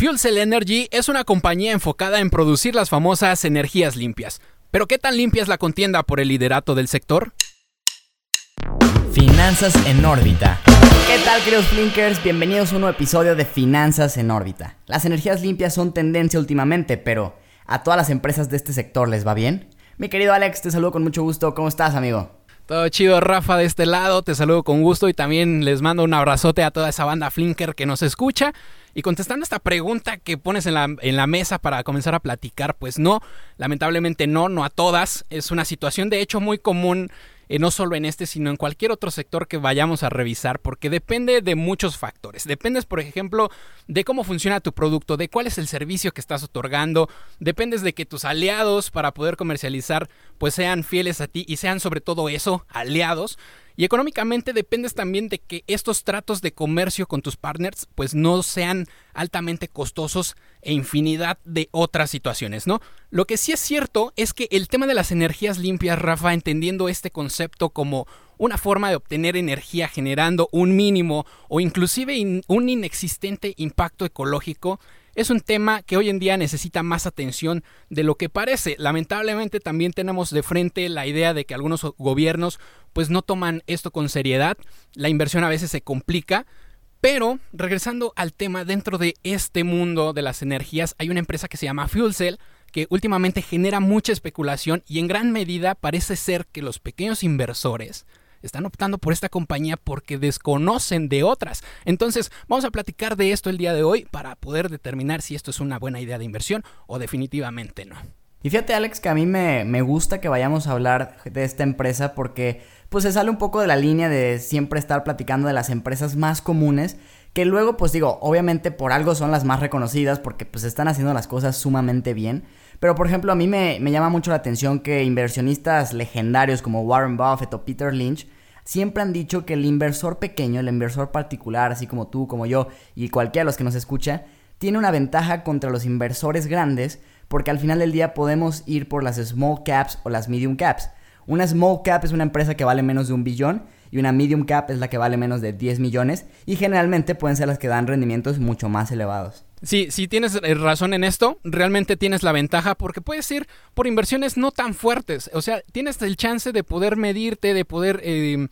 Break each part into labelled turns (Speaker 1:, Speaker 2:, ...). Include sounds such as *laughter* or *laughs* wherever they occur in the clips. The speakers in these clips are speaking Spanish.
Speaker 1: Fuel Cell Energy es una compañía enfocada en producir las famosas energías limpias. Pero ¿qué tan limpia es la contienda por el liderato del sector?
Speaker 2: Finanzas en órbita. ¿Qué tal, queridos Flinkers? Bienvenidos a un nuevo episodio de Finanzas en órbita. Las energías limpias son tendencia últimamente, pero ¿a todas las empresas de este sector les va bien? Mi querido Alex, te saludo con mucho gusto. ¿Cómo estás, amigo?
Speaker 1: Todo chido, Rafa, de este lado. Te saludo con gusto y también les mando un abrazote a toda esa banda Flinker que nos escucha. Y contestando esta pregunta que pones en la, en la mesa para comenzar a platicar, pues no, lamentablemente no, no a todas. Es una situación de hecho muy común eh, no solo en este, sino en cualquier otro sector que vayamos a revisar, porque depende de muchos factores. Dependes, por ejemplo, de cómo funciona tu producto, de cuál es el servicio que estás otorgando, dependes de que tus aliados para poder comercializar pues sean fieles a ti y sean sobre todo eso, aliados. Y económicamente dependes también de que estos tratos de comercio con tus partners pues no sean altamente costosos e infinidad de otras situaciones, ¿no? Lo que sí es cierto es que el tema de las energías limpias, Rafa, entendiendo este concepto como una forma de obtener energía generando un mínimo o inclusive un inexistente impacto ecológico, es un tema que hoy en día necesita más atención de lo que parece. Lamentablemente también tenemos de frente la idea de que algunos gobiernos pues no toman esto con seriedad, la inversión a veces se complica, pero regresando al tema, dentro de este mundo de las energías hay una empresa que se llama Fuel Cell que últimamente genera mucha especulación y en gran medida parece ser que los pequeños inversores están optando por esta compañía porque desconocen de otras. Entonces, vamos a platicar de esto el día de hoy para poder determinar si esto es una buena idea de inversión o definitivamente no.
Speaker 2: Y fíjate Alex que a mí me, me gusta que vayamos a hablar de esta empresa porque pues se sale un poco de la línea de siempre estar platicando de las empresas más comunes que luego pues digo, obviamente por algo son las más reconocidas porque pues están haciendo las cosas sumamente bien. Pero por ejemplo a mí me, me llama mucho la atención que inversionistas legendarios como Warren Buffett o Peter Lynch siempre han dicho que el inversor pequeño, el inversor particular, así como tú, como yo y cualquiera de los que nos escucha, tiene una ventaja contra los inversores grandes porque al final del día podemos ir por las small caps o las medium caps. Una small cap es una empresa que vale menos de un billón y una medium cap es la que vale menos de 10 millones y generalmente pueden ser las que dan rendimientos mucho más elevados.
Speaker 1: Sí, si tienes eh, razón en esto, realmente tienes la ventaja porque puedes ir por inversiones no tan fuertes. O sea, tienes el chance de poder medirte, de poder eh,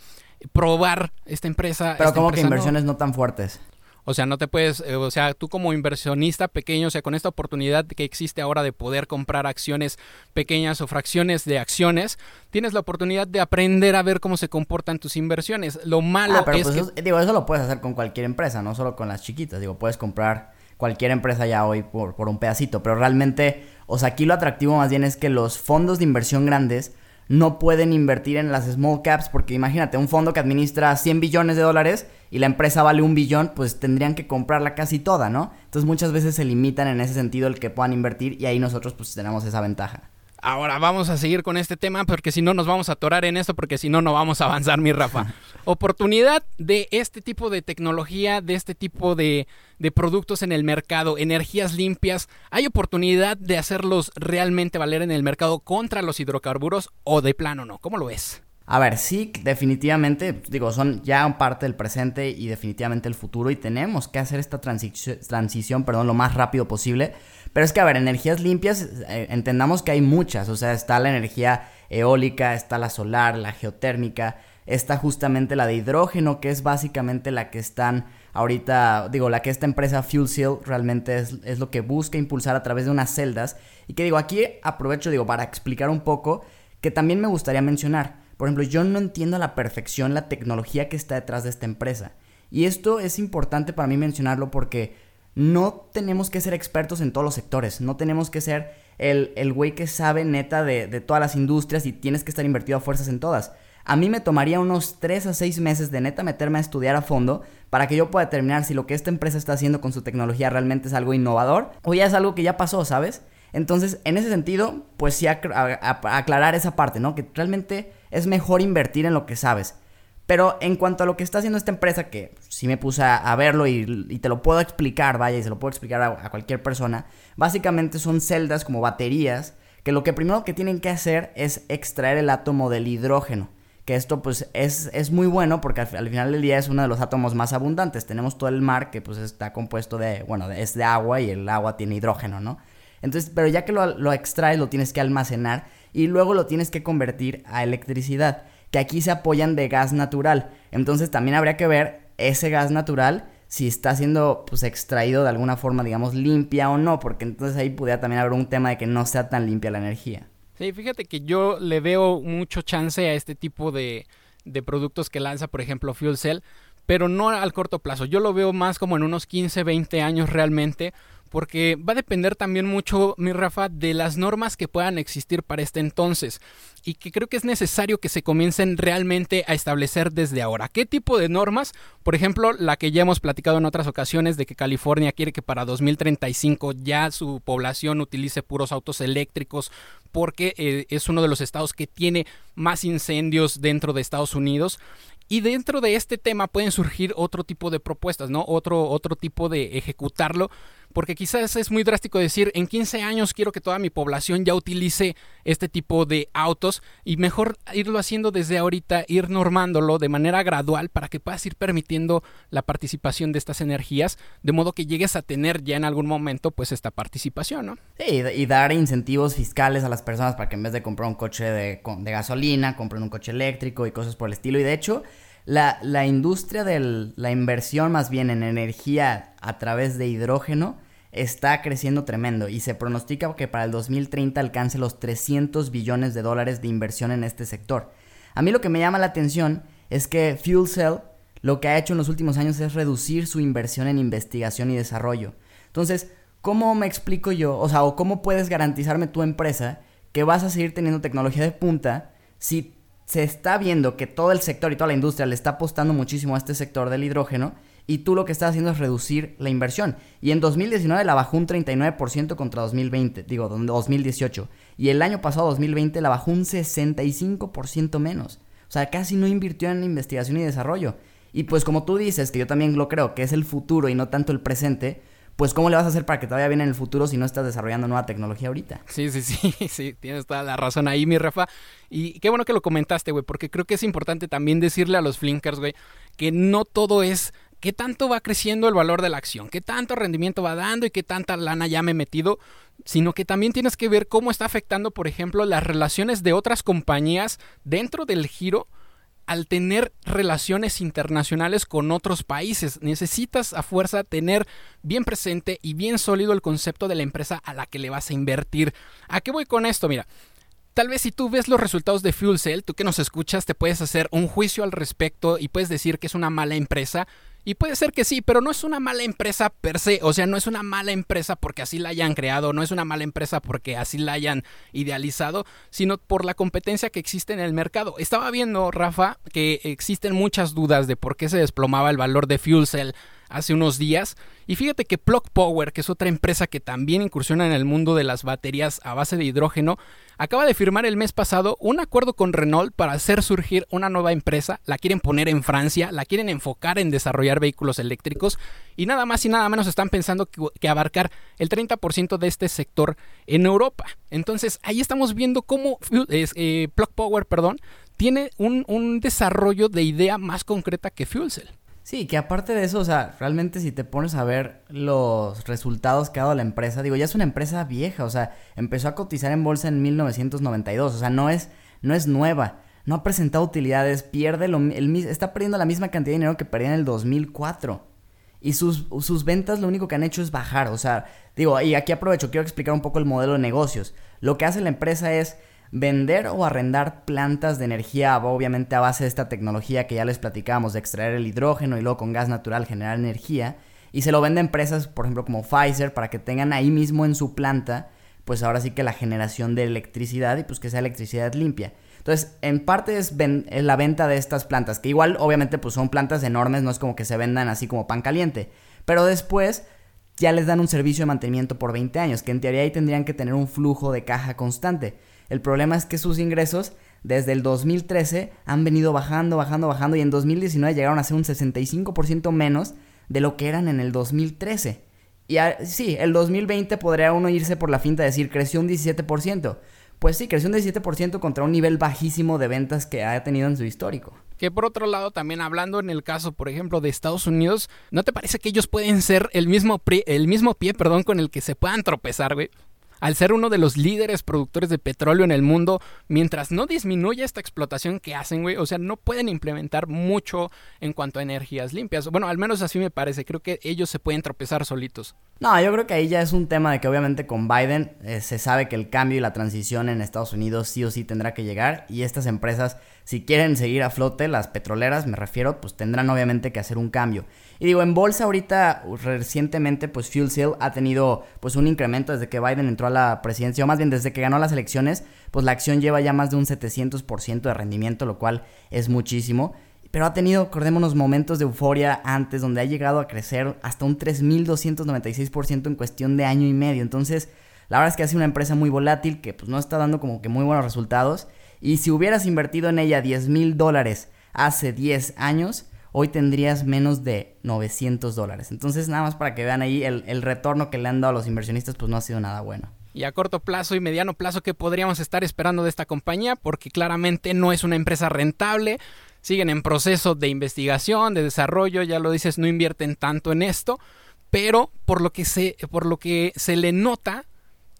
Speaker 1: probar esta empresa.
Speaker 2: Pero como que inversiones no tan fuertes.
Speaker 1: O sea, no te puedes, eh, o sea, tú como inversionista pequeño, o sea, con esta oportunidad que existe ahora de poder comprar acciones pequeñas o fracciones de acciones, tienes la oportunidad de aprender a ver cómo se comportan tus inversiones. Lo malo
Speaker 2: ah, pero
Speaker 1: es
Speaker 2: pues
Speaker 1: que...
Speaker 2: eso, digo, eso lo puedes hacer con cualquier empresa, no solo con las chiquitas. Digo, puedes comprar cualquier empresa ya hoy por, por un pedacito, pero realmente, o sea, aquí lo atractivo más bien es que los fondos de inversión grandes no pueden invertir en las small caps porque imagínate, un fondo que administra 100 billones de dólares y la empresa vale un billón, pues tendrían que comprarla casi toda, ¿no? Entonces muchas veces se limitan en ese sentido el que puedan invertir y ahí nosotros pues tenemos esa ventaja.
Speaker 1: Ahora vamos a seguir con este tema porque si no nos vamos a atorar en esto porque si no no vamos a avanzar mi Rafa. *laughs* Oportunidad de este tipo de tecnología, de este tipo de, de productos en el mercado, energías limpias. ¿Hay oportunidad de hacerlos realmente valer en el mercado contra los hidrocarburos o de plano no? ¿Cómo lo ves?
Speaker 2: A ver, sí, definitivamente, digo, son ya parte del presente y definitivamente el futuro y tenemos que hacer esta transición, perdón, lo más rápido posible. Pero es que, a ver, energías limpias, eh, entendamos que hay muchas, o sea, está la energía eólica, está la solar, la geotérmica, está justamente la de hidrógeno, que es básicamente la que están ahorita, digo, la que esta empresa Fuel Seal realmente es, es lo que busca impulsar a través de unas celdas. Y que digo, aquí aprovecho, digo, para explicar un poco, que también me gustaría mencionar. Por ejemplo, yo no entiendo a la perfección la tecnología que está detrás de esta empresa. Y esto es importante para mí mencionarlo porque no tenemos que ser expertos en todos los sectores. No tenemos que ser el, güey que sabe neta de, de, todas las industrias y tienes que estar invertido a fuerzas en todas. A mí me tomaría unos 3 a 6 meses de neta meterme a estudiar a fondo para que yo pueda determinar si lo que esta empresa está haciendo con su tecnología realmente es algo innovador o ya es algo que ya pasó, ¿sabes? Entonces, en ese sentido, pues sí aclarar esa parte, ¿no? Que realmente es mejor invertir en lo que sabes. Pero en cuanto a lo que está haciendo esta empresa, que sí me puse a, verlo y, te lo puedo explicar, vaya, y se lo puedo explicar a, cualquier persona, básicamente son celdas como baterías, que lo que primero que tienen que hacer es extraer el átomo del hidrógeno, que esto pues es, es muy bueno porque al, final del día es uno de los átomos más abundantes. Tenemos todo el mar que pues está compuesto de, bueno, es de agua y el agua tiene hidrógeno, ¿no? Entonces, pero ya que lo, lo extraes, lo tienes que almacenar y luego lo tienes que convertir a electricidad, que aquí se apoyan de gas natural. Entonces también habría que ver ese gas natural si está siendo pues extraído de alguna forma, digamos, limpia o no, porque entonces ahí pudiera también haber un tema de que no sea tan limpia la energía.
Speaker 1: Sí, fíjate que yo le veo mucho chance a este tipo de, de productos que lanza, por ejemplo, Fuel Cell, pero no al corto plazo. Yo lo veo más como en unos 15, 20 años realmente, porque va a depender también mucho, mi Rafa, de las normas que puedan existir para este entonces y que creo que es necesario que se comiencen realmente a establecer desde ahora. ¿Qué tipo de normas? Por ejemplo, la que ya hemos platicado en otras ocasiones de que California quiere que para 2035 ya su población utilice puros autos eléctricos porque eh, es uno de los estados que tiene más incendios dentro de Estados Unidos y dentro de este tema pueden surgir otro tipo de propuestas, ¿no? Otro, otro tipo de ejecutarlo porque quizás es muy drástico decir, en 15 años quiero que toda mi población ya utilice este tipo de autos y mejor irlo haciendo desde ahorita, ir normándolo de manera gradual para que puedas ir permitiendo la participación de estas energías, de modo que llegues a tener ya en algún momento pues esta participación, ¿no?
Speaker 2: Sí, y dar incentivos fiscales a las personas para que en vez de comprar un coche de, de gasolina, compren un coche eléctrico y cosas por el estilo. Y de hecho, la, la industria de la inversión más bien en energía a través de hidrógeno está creciendo tremendo y se pronostica que para el 2030 alcance los 300 billones de dólares de inversión en este sector. A mí lo que me llama la atención es que Fuel Cell lo que ha hecho en los últimos años es reducir su inversión en investigación y desarrollo. Entonces, ¿cómo me explico yo? O sea, o cómo puedes garantizarme tu empresa que vas a seguir teniendo tecnología de punta si se está viendo que todo el sector y toda la industria le está apostando muchísimo a este sector del hidrógeno y tú lo que estás haciendo es reducir la inversión. Y en 2019 la bajó un 39% contra 2020, digo, 2018. Y el año pasado, 2020, la bajó un 65% menos. O sea, casi no invirtió en investigación y desarrollo. Y pues como tú dices, que yo también lo creo, que es el futuro y no tanto el presente, pues ¿cómo le vas a hacer para que te vaya bien en el futuro si no estás desarrollando nueva tecnología ahorita?
Speaker 1: Sí, sí, sí, *laughs* sí, tienes toda la razón ahí, mi Rafa. Y qué bueno que lo comentaste, güey, porque creo que es importante también decirle a los flinkers, güey, que no todo es qué tanto va creciendo el valor de la acción, qué tanto rendimiento va dando y qué tanta lana ya me he metido, sino que también tienes que ver cómo está afectando, por ejemplo, las relaciones de otras compañías dentro del giro al tener relaciones internacionales con otros países. Necesitas a fuerza tener bien presente y bien sólido el concepto de la empresa a la que le vas a invertir. ¿A qué voy con esto? Mira, tal vez si tú ves los resultados de Fuel Cell, tú que nos escuchas, te puedes hacer un juicio al respecto y puedes decir que es una mala empresa y puede ser que sí, pero no es una mala empresa per se. O sea, no es una mala empresa porque así la hayan creado, no es una mala empresa porque así la hayan idealizado, sino por la competencia que existe en el mercado. Estaba viendo, Rafa, que existen muchas dudas de por qué se desplomaba el valor de Fuel Cell hace unos días. Y fíjate que Plug Power, que es otra empresa que también incursiona en el mundo de las baterías a base de hidrógeno, acaba de firmar el mes pasado un acuerdo con Renault para hacer surgir una nueva empresa. La quieren poner en Francia, la quieren enfocar en desarrollar vehículos eléctricos y nada más y nada menos están pensando que, abarcar el 30% de este sector en Europa. Entonces ahí estamos viendo cómo eh, Plug Power, perdón, tiene un, un desarrollo de idea más concreta que Fuel Cell.
Speaker 2: Sí, que aparte de eso, o sea, realmente si te pones a ver los resultados que ha dado la empresa, digo, ya es una empresa vieja, o sea, empezó a cotizar en bolsa en 1992, o sea, no es, no es nueva, no ha presentado utilidades, pierde lo, el, está perdiendo la misma cantidad de dinero que perdía en el 2004. Y sus, sus ventas lo único que han hecho es bajar, o sea, digo, y aquí aprovecho, quiero explicar un poco el modelo de negocios. Lo que hace la empresa es vender o arrendar plantas de energía, obviamente a base de esta tecnología que ya les platicábamos, de extraer el hidrógeno y luego con gas natural generar energía, y se lo vende a empresas, por ejemplo, como Pfizer, para que tengan ahí mismo en su planta, pues ahora sí que la generación de electricidad y pues que sea electricidad limpia. Entonces, en parte es, la venta de estas plantas, que igual obviamente pues son plantas enormes, no es como que se vendan así como pan caliente, pero después ya les dan un servicio de mantenimiento por 20 años, que en teoría ahí tendrían que tener un flujo de caja constante. El problema es que sus ingresos desde el 2013 han venido bajando, bajando, bajando y en 2019 llegaron a ser un 65% menos de lo que eran en el 2013. Y sí, el 2020 podría uno irse por la finta de decir creció un 17%, pues sí, creció un 17% contra un nivel bajísimo de ventas que ha tenido en su histórico.
Speaker 1: Que por otro lado, también hablando en el caso, por ejemplo, de Estados Unidos, ¿no te parece que ellos pueden ser el mismo, el mismo pie perdón, con el que se puedan tropezar, güey? Al ser uno de los líderes productores de petróleo en el mundo, mientras no disminuya esta explotación que hacen, güey, o sea, no pueden implementar mucho en cuanto a energías limpias. Bueno, al menos así me parece, creo que ellos se pueden tropezar solitos.
Speaker 2: No, yo creo que ahí ya es un tema de que obviamente con Biden eh, se sabe que el cambio y la transición en Estados Unidos sí o sí tendrá que llegar y estas empresas, si quieren seguir a flote, las petroleras me refiero, pues tendrán obviamente que hacer un cambio. Y digo, en bolsa ahorita recientemente pues Fuel Seal ha tenido pues un incremento desde que Biden entró la presidencia, o más bien desde que ganó las elecciones, pues la acción lleva ya más de un 700% de rendimiento, lo cual es muchísimo pero ha tenido, acordémonos, momentos de euforia antes donde ha llegado a crecer hasta un 3.296% en cuestión de año y medio. Entonces, la verdad es que ha sido una empresa muy volátil que pues no está dando como que muy buenos resultados. Y si hubieras invertido en ella 10 mil dólares hace 10 años, hoy tendrías menos de 900 dólares. Entonces, nada más para que vean ahí, el retorno que le han dado a los inversionistas pues no ha sido nada bueno
Speaker 1: y a corto plazo y mediano plazo que podríamos estar esperando de esta compañía, porque claramente no es una empresa rentable, siguen en proceso de investigación, de desarrollo, ya lo dices, no invierten tanto en esto, pero por lo que se, por lo que se le nota,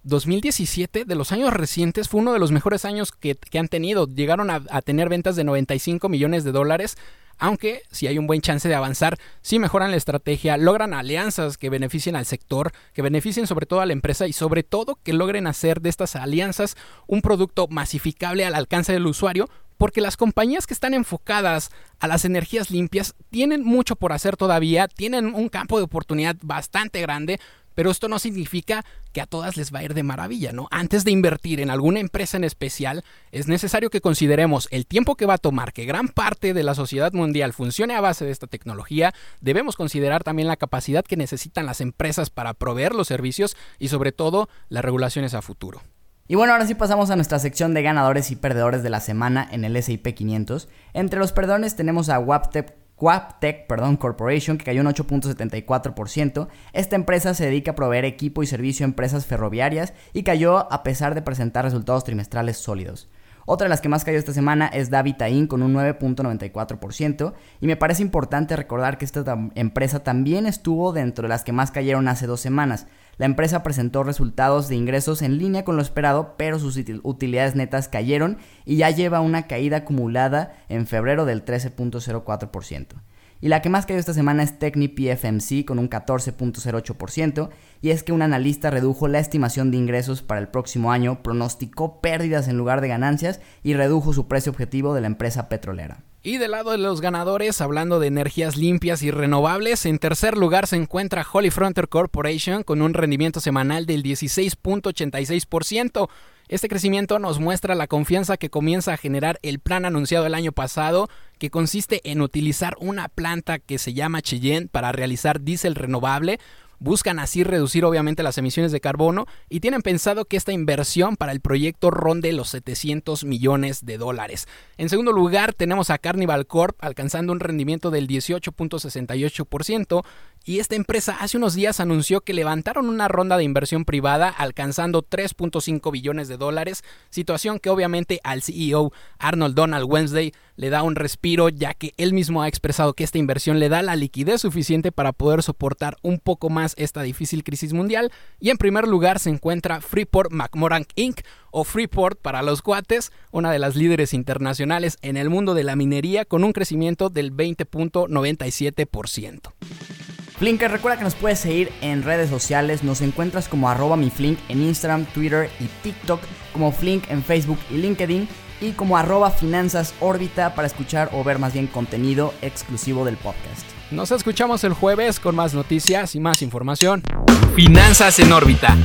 Speaker 1: 2017 de los años recientes fue uno de los mejores años que, han tenido. Llegaron a, tener ventas de 95 millones de dólares aunque si hay un buen chance de avanzar, si mejoran la estrategia, logran alianzas que beneficien al sector, que beneficien sobre todo a la empresa y sobre todo que logren hacer de estas alianzas un producto masificable al alcance del usuario, porque las compañías que están enfocadas a las energías limpias tienen mucho por hacer todavía, tienen un campo de oportunidad bastante grande, pero esto no significa que a todas les va a ir de maravilla, ¿no? Antes de invertir en alguna empresa en especial, es necesario que consideremos el tiempo que va a tomar que gran parte de la sociedad mundial funcione a base de esta tecnología. Debemos considerar también la capacidad que necesitan las empresas para proveer los servicios y sobre todo las regulaciones a futuro.
Speaker 2: Y bueno, ahora sí pasamos a nuestra sección de ganadores y perdedores de la semana en el S&P 500. Entre los perdedores tenemos a Waptep Quaptech Corporation, que cayó un 8.74%. Esta empresa se dedica a proveer equipo y servicio a empresas ferroviarias y cayó a pesar de presentar resultados trimestrales sólidos. Otra de las que más cayó esta semana es Davita Inc. con un 9.94%. Y me parece importante recordar que esta empresa también estuvo dentro de las que más cayeron hace dos semanas. La empresa presentó resultados de ingresos en línea con lo esperado, pero sus utilidades netas cayeron y ya lleva una caída acumulada en febrero del 13.04%. Y la que más cayó esta semana es TechnipFMC con un 14.08%, y es que un analista redujo la estimación de ingresos para el próximo año, pronosticó pérdidas en lugar de ganancias y redujo su precio objetivo de la empresa petrolera.
Speaker 1: Y del lado de los ganadores, hablando de energías limpias y renovables, en tercer lugar se encuentra Holly Frontier Corporation con un rendimiento semanal del 16.86%. Este crecimiento nos muestra la confianza que comienza a generar el plan anunciado el año pasado, que consiste en utilizar una planta que se llama Cheyenne para realizar diésel renovable, Buscan así reducir obviamente las emisiones de carbono y tienen pensado que esta inversión para el proyecto ronde los 700 millones de dólares. En segundo lugar tenemos a Carnival Corp alcanzando un rendimiento del 18.68% y esta empresa hace unos días anunció que levantaron una ronda de inversión privada alcanzando 3.5 billones de dólares, situación que obviamente al CEO Arnold Donald Wednesday le da un respiro ya que él mismo ha expresado que esta inversión le da la liquidez suficiente para poder soportar un poco más esta difícil crisis mundial y en primer lugar se encuentra Freeport McMoran Inc. o Freeport para los cuates, una de las líderes internacionales en el mundo de la minería con un crecimiento del 20.97%.
Speaker 2: Flinker, recuerda que nos puedes seguir en redes sociales, nos encuentras como arroba mi Flink en Instagram, Twitter y TikTok, como Flink en Facebook y LinkedIn y como arroba finanzas órbita para escuchar o ver más bien contenido exclusivo del podcast.
Speaker 1: Nos escuchamos el jueves con más noticias y más información. Finanzas en órbita